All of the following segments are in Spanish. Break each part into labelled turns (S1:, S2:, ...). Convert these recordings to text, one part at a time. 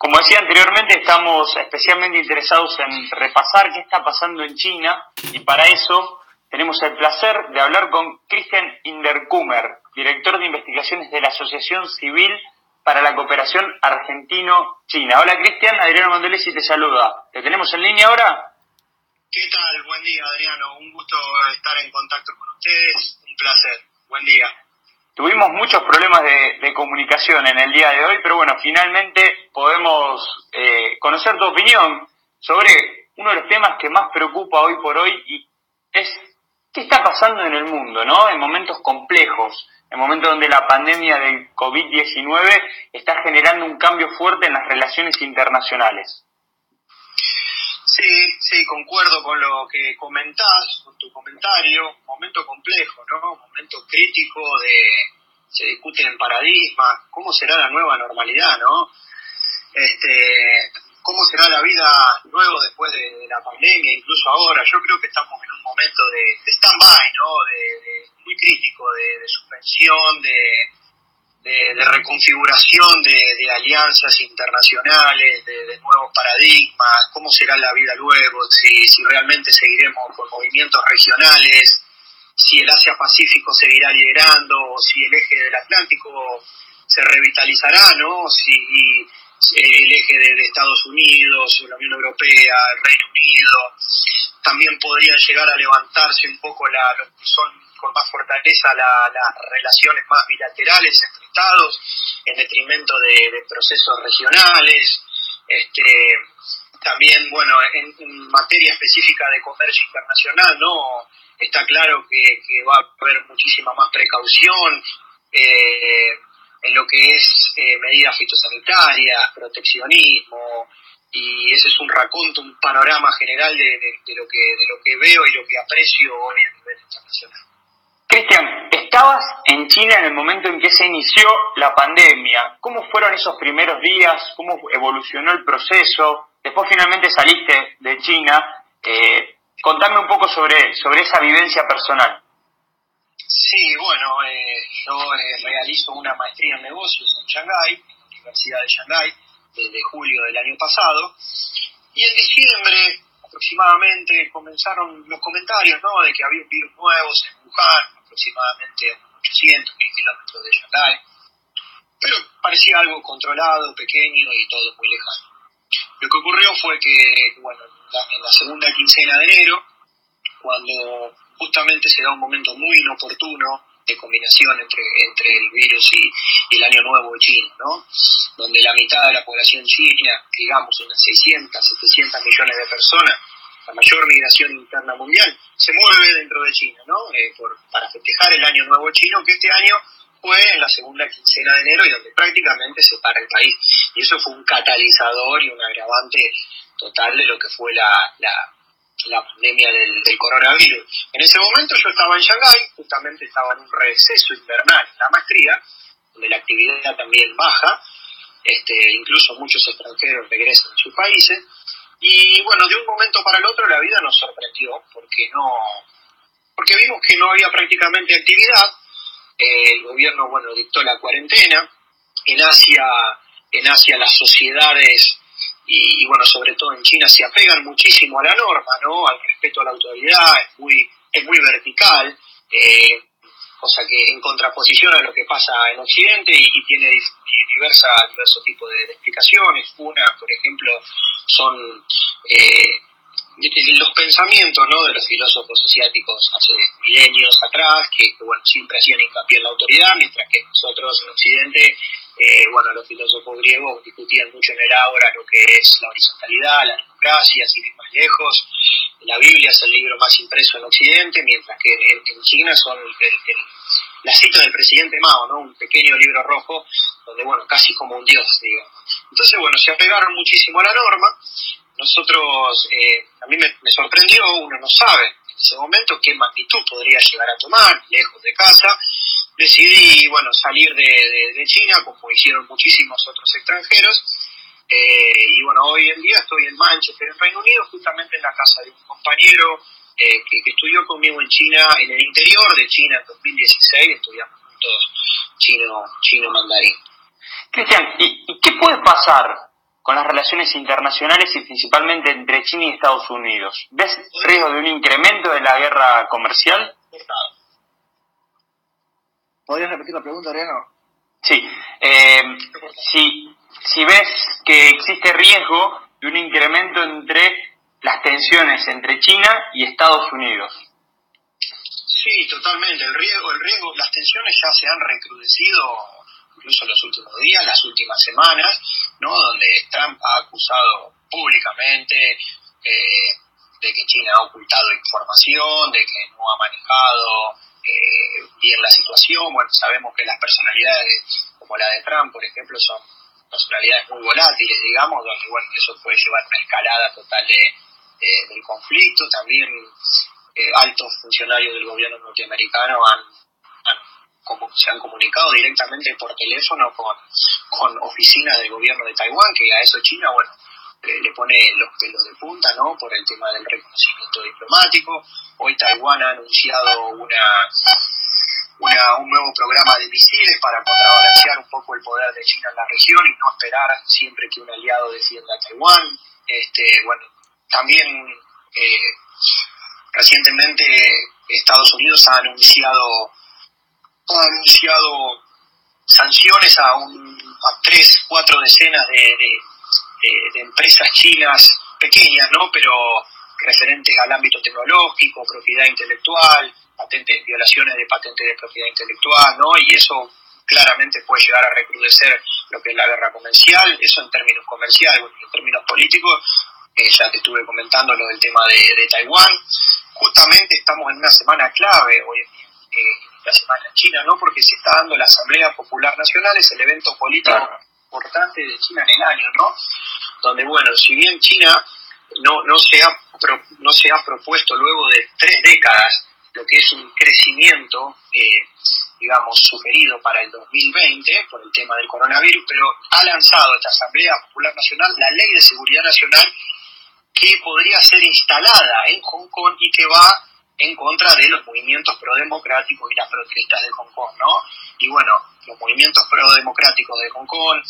S1: Como decía anteriormente, estamos especialmente interesados en repasar qué está pasando en China y para eso tenemos el placer de hablar con Christian Inderkummer, director de investigaciones de la Asociación Civil para la Cooperación Argentino-China. Hola Cristian, Adriano Mondolesi te saluda. ¿Te tenemos en línea ahora?
S2: ¿Qué tal? Buen día Adriano, un gusto estar en contacto con ustedes, un placer. Buen día.
S1: Tuvimos muchos problemas de, comunicación en el día de hoy, pero bueno, finalmente podemos eh, conocer tu opinión sobre uno de los temas que más preocupa hoy por hoy y es qué está pasando en el mundo, ¿no? En momentos complejos, en momentos donde la pandemia del COVID-19 está generando un cambio fuerte en las relaciones internacionales.
S2: Sí, sí, concuerdo con lo que comentás, con tu comentario, momento complejo, ¿no? Momento crítico de, se discuten paradigmas, cómo será la nueva normalidad, ¿no? Este, cómo será la vida luego después de, la pandemia, incluso ahora. Yo creo que estamos en un momento de, stand-by, ¿no? De, muy crítico, de, suspensión, de, reconfiguración de, alianzas internacionales, de, nuevos paradigmas, cómo será la vida luego, si, si realmente seguiremos con movimientos regionales, si el Asia-Pacífico seguirá liderando, si el eje del Atlántico se revitalizará, ¿no? Si el eje de, Estados Unidos, la Unión Europea, el Reino Unido, también podrían llegar a levantarse un poco la, lo que son con más fortaleza las relaciones más bilaterales entre Estados, en detrimento de, procesos regionales. Este, también, bueno, en, materia específica de comercio internacional, ¿no? Está claro que, va a haber muchísima más precaución. Eh, en lo que es eh, medidas fitosanitarias, proteccionismo, y ese es un raconto, un panorama general de, lo que, de lo que veo y lo que aprecio hoy a nivel internacional.
S1: Cristian, estabas en China en el momento en que se inició la pandemia. ¿Cómo fueron esos primeros días? ¿Cómo evolucionó el proceso? Después finalmente saliste de China. Eh, contame un poco sobre, sobre esa vivencia personal.
S2: Sí, bueno, eh, yo eh, realizo una maestría en negocios en Shanghái, en la Universidad de Shanghái, desde julio del año pasado, y en diciembre aproximadamente comenzaron los comentarios ¿no? de que había virus nuevos en Wuhan, aproximadamente a 800 mil kilómetros de Shanghái, pero parecía algo controlado, pequeño y todo muy lejano. Lo que ocurrió fue que, bueno, en la segunda quincena de enero, cuando justamente se da un momento muy inoportuno combinación entre, entre el virus y, el año nuevo de China, ¿no? donde la mitad de la población china, digamos unas 600, 700 millones de personas, la mayor migración interna mundial, se mueve dentro de China, ¿no? Eh, para festejar el año nuevo chino, que este año fue en la segunda quincena de enero y donde prácticamente se para el país. Y eso fue un catalizador y un agravante total de lo que fue la, la la pandemia del, coronavirus. En ese momento yo estaba en Shanghái, justamente estaba en un receso invernal en la maestría, donde la actividad también baja, este, incluso muchos extranjeros regresan a sus países, y bueno, de un momento para el otro la vida nos sorprendió, porque no, porque vimos que no había prácticamente actividad, el gobierno, bueno, dictó la cuarentena, en Asia, en Asia las sociedades y, bueno, sobre todo en China se apegan muchísimo a la norma, ¿no? Al respeto a la autoridad, es muy, es muy vertical, eh, cosa que en contraposición a lo que pasa en Occidente y, tiene diversa, diversos tipos de, explicaciones. Una, por ejemplo, son eh, los pensamientos ¿no? de los filósofos asiáticos hace milenios atrás, que, bueno, siempre hacían hincapié en la autoridad, mientras que nosotros en Occidente eh, bueno, los filósofos griegos discutían mucho en el ahora lo que es la horizontalidad, la democracia, sin ir más lejos. La Biblia es el libro más impreso en Occidente, mientras que en, China son la cita del presidente Mao, ¿no? Un pequeño libro rojo, donde, bueno, casi como un dios, digamos. Entonces, bueno, se apegaron muchísimo a la norma. Nosotros, eh, a mí me sorprendió, uno no sabe en ese momento qué magnitud podría llegar a tomar, lejos de casa, decidí bueno, salir de, China, como hicieron muchísimos otros extranjeros. Eh, y bueno, hoy en día estoy en Manchester, en Reino Unido, justamente en la casa de un compañero eh, que, estudió conmigo en China, en el interior de China en 2016, estudiamos juntos chino, chino mandarín.
S1: Cristian, ¿y, qué puede pasar con las relaciones internacionales y principalmente entre China y Estados Unidos. ¿Ves riesgo de un incremento de la guerra comercial?
S2: ¿Podrías repetir la pregunta, Ariano?
S1: Sí. Eh, si, si ves que existe riesgo de un incremento entre las tensiones entre China y Estados Unidos.
S2: Sí, totalmente. El riesgo, el riesgo, las tensiones ya se han recrudecido incluso en los últimos días, las últimas semanas, ¿no? Donde Trump ha acusado públicamente eh, de que China ha ocultado información, de que no ha manejado eh, bien la situación. Bueno, sabemos que las personalidades como la de Trump, por ejemplo, son personalidades muy volátiles, digamos, donde, bueno, eso puede llevar a una escalada total de, del conflicto. También eh, altos funcionarios del gobierno norteamericano han, como, se han comunicado directamente por teléfono con, con oficinas del gobierno de Taiwán, que a eso China, bueno, le, pone los pelos de punta, ¿no? Por el tema del reconocimiento diplomático. Hoy Taiwán ha anunciado una, una, un nuevo programa de misiles para contrabalancear un poco el poder de China en la región y no esperar siempre que un aliado defienda a Taiwán. Este, bueno, también eh, recientemente Estados Unidos ha anunciado ha anunciado sanciones a, un, a tres, cuatro decenas de, de, empresas chinas pequeñas, ¿no? Pero referentes al ámbito tecnológico, propiedad intelectual, patentes, violaciones de patentes de propiedad intelectual, ¿no? Y eso claramente puede llegar a recrudecer lo que es la guerra comercial, eso en términos comerciales, en términos políticos, eh, ya te estuve comentando lo del tema de, de, Taiwán. Justamente estamos en una semana clave hoy en día, eh, la semana en China, ¿no? Porque se está dando la Asamblea Popular Nacional, es el evento político importante de China en el año, ¿no? Donde, bueno, si bien China no, no, se, ha no se ha propuesto luego de tres décadas lo que es un crecimiento, eh, digamos, sugerido para el 2020 por el tema del coronavirus, pero ha lanzado esta Asamblea Popular Nacional la Ley de Seguridad Nacional que podría ser instalada en Hong Kong y que va en contra de los movimientos prodemocráticos y las protestas de Hong Kong, ¿no? Y bueno, los movimientos prodemocráticos de Hong Kong,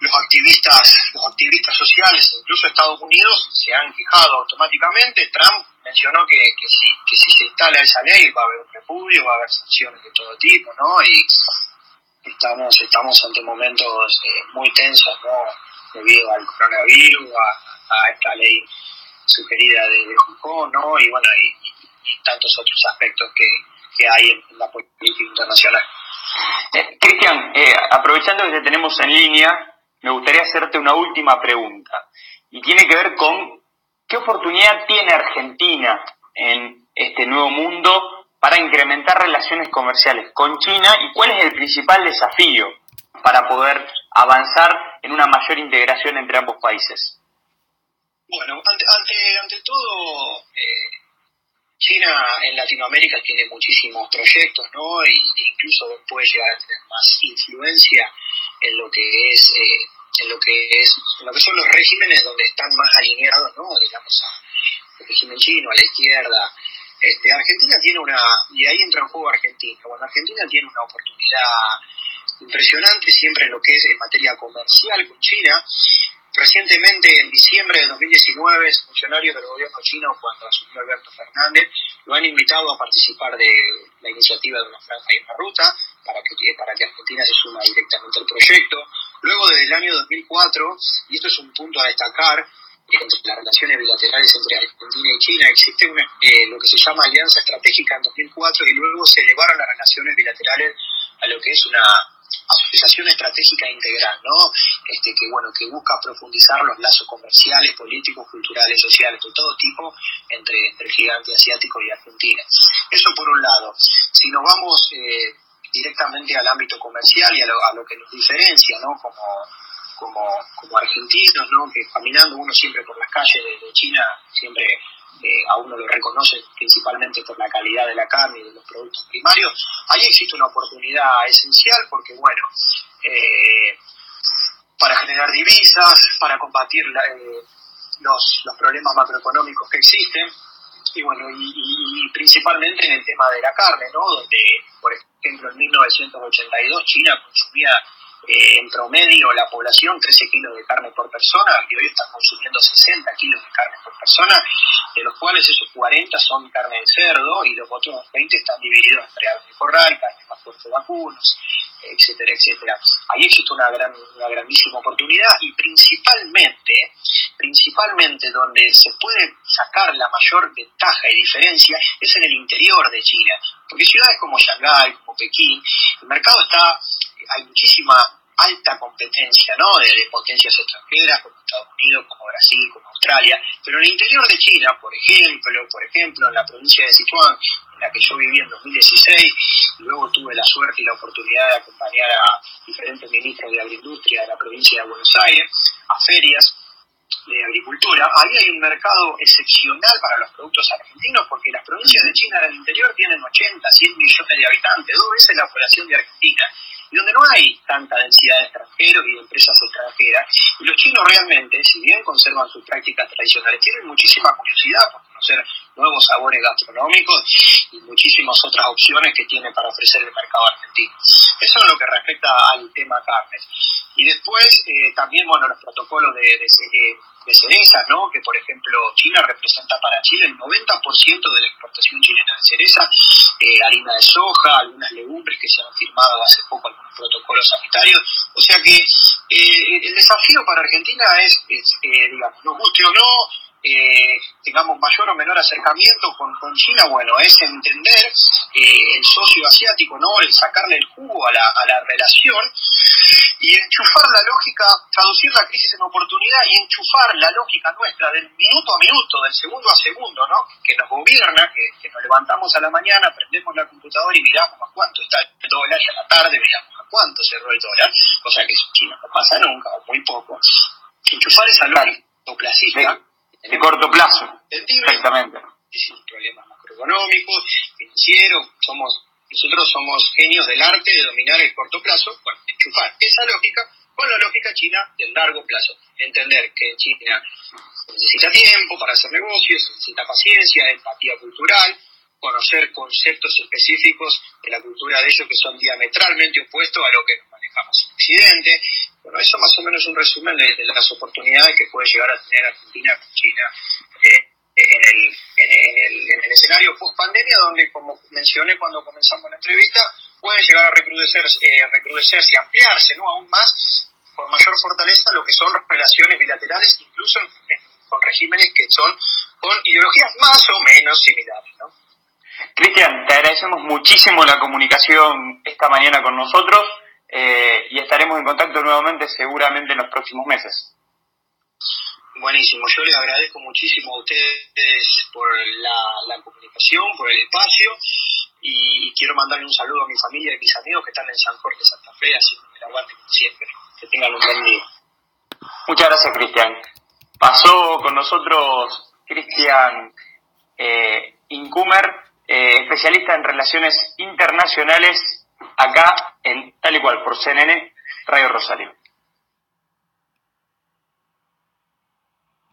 S2: los activistas, los activistas sociales, incluso Estados Unidos, se han quejado automáticamente. Trump mencionó que, que, si, que si se instala esa ley va a haber un repudio, va a haber sanciones de todo tipo, ¿no? Y estamos, estamos ante momentos eh, muy tensos, ¿no? Debido al coronavirus, a, esta ley sugerida de, Hong Kong, ¿no? Y bueno, y, tantos otros aspectos que, que hay en, la política internacional.
S1: Eh, Cristian, eh, aprovechando que te tenemos en línea, me gustaría hacerte una última pregunta y tiene que ver con qué oportunidad tiene Argentina en este nuevo mundo para incrementar relaciones comerciales con China y cuál es el principal desafío para poder avanzar en una mayor integración entre ambos países.
S2: Bueno, ante, ante, ante todo, eh, China en Latinoamérica tiene muchísimos proyectos, ¿no? E incluso puede llegar a tener más influencia en lo que es eh, en lo que es en lo que son los regímenes donde están más alineados, ¿no? Digamos al régimen chino, a la izquierda. Este, Argentina tiene una y ahí entra en juego Argentina. Bueno, Argentina tiene una oportunidad impresionante siempre en lo que es en materia comercial con China Recientemente, en diciembre de 2019, funcionarios del gobierno chino, cuando asumió Alberto Fernández, lo han invitado a participar de la iniciativa de una franja y una ruta para que, para que Argentina se suma directamente al proyecto. Luego, desde el año 2004, y esto es un punto a destacar, entre las relaciones bilaterales entre Argentina y China, existe eh, lo que se llama alianza estratégica en 2004 y luego se elevaron las relaciones bilaterales a lo que es una asociación estratégica integral, ¿no? Este, que bueno, que busca profundizar los lazos comerciales, políticos, culturales, sociales, de todo tipo entre, el gigante asiático y Argentina. Eso por un lado. Si nos vamos eh, directamente al ámbito comercial y a lo, que nos diferencia, ¿no? Como, como, como argentinos, ¿no? Que caminando uno siempre por las calles de China, siempre a uno lo reconoce principalmente por la calidad de la carne y de los productos primarios, ahí existe una oportunidad esencial porque, bueno, eh, para generar divisas, para combatir eh, los, los, problemas macroeconómicos que existen, y bueno, y, principalmente en el tema de la carne, ¿no? Donde, por ejemplo, en 1982 China consumía eh, en promedio la población 13 kilos de carne por persona y hoy están consumiendo 60 kilos de carne por persona, de los cuales esos 40 son carne de cerdo y los otros 20 están divididos entre aves de corral, carne más fuerte vacunos, etcétera, etcétera. Ahí existe una, gran, una grandísima oportunidad y principalmente, principalmente donde se puede sacar la mayor ventaja y diferencia es en el interior de China, porque ciudades como Shanghái, como Pekín, el mercado está, hay muchísima alta competencia ¿no? de, potencias extranjeras como Estados Unidos, como Brasil, como Australia, pero en el interior de China, por ejemplo, por ejemplo, en la provincia de Sichuan, en la que yo viví en 2016, y luego tuve la suerte y la oportunidad de acompañar a diferentes ministros de Agroindustria de la provincia de Buenos Aires a ferias de agricultura, ahí hay un mercado excepcional para los productos argentinos porque las provincias de China del interior tienen 80, 100 millones de habitantes, dos veces la población de Argentina y donde no hay tanta densidad de extranjeros y de empresas extranjeras. Y los chinos realmente, si bien conservan sus prácticas tradicionales, tienen muchísima curiosidad por conocer nuevos sabores gastronómicos y muchísimas otras opciones que tiene para ofrecer el mercado argentino. Eso es lo que respecta al tema carnes. Y después eh, también, bueno, los protocolos de, de, cerezas, ¿no? Que por ejemplo China representa para Chile el 90% de la exportación chilena de cereza, eh, harina de soja, algunas legumbres que se han firmado hace poco algunos protocolos sanitarios. O sea que eh, el desafío para Argentina es, es digamos, nos guste o no, eh, tengamos mayor o menor acercamiento con, con China, bueno, es entender eh, el socio asiático, ¿no? El sacarle el jugo a la, a la relación y enchufar la lógica, traducir la crisis en oportunidad y enchufar la lógica nuestra del minuto a minuto, del segundo a segundo, ¿no? Que nos gobierna, que, que nos levantamos a la mañana, prendemos la computadora y miramos a cuánto está el dólar y a la tarde miramos a cuánto cerró el dólar, cosa que en China no pasa nunca o muy poco. Enchufar esa lógica clasista
S1: de corto plazo. Exactamente.
S2: Es un problema macroeconómico, financiero, somos, nosotros somos genios del arte de dominar el corto plazo, bueno, enchufar esa lógica con la lógica china del largo plazo. Entender que China necesita tiempo para hacer negocios, necesita paciencia, empatía cultural, conocer conceptos específicos de la cultura de ellos que son diametralmente opuestos a lo que nos manejamos en Occidente, bueno, eso más o menos es un resumen de, las oportunidades que puede llegar a tener Argentina con China eh, en, el, en, el, en, el, escenario post-pandemia, donde, como mencioné cuando comenzamos la entrevista, puede llegar a recrudecerse, eh, recrudecerse ampliarse ¿no? aún más con mayor fortaleza lo que son relaciones bilaterales, incluso con regímenes que son con ideologías más o menos similares. ¿no?
S1: Cristian, te agradecemos muchísimo la comunicación esta mañana con nosotros. Eh, y estaremos en contacto nuevamente seguramente en los próximos meses.
S2: Buenísimo, yo les agradezco muchísimo a ustedes por la, comunicación, por el espacio y, quiero mandarle un saludo a mi familia y mis amigos que están en San Jorge, Santa Fe, haciendo el aguante como siempre. Que tengan un buen día.
S1: Muchas gracias, Cristian. Pasó con nosotros Cristian eh, Incumer, eh, especialista en relaciones internacionales acá en tal y cual por CNN Radio Rosario.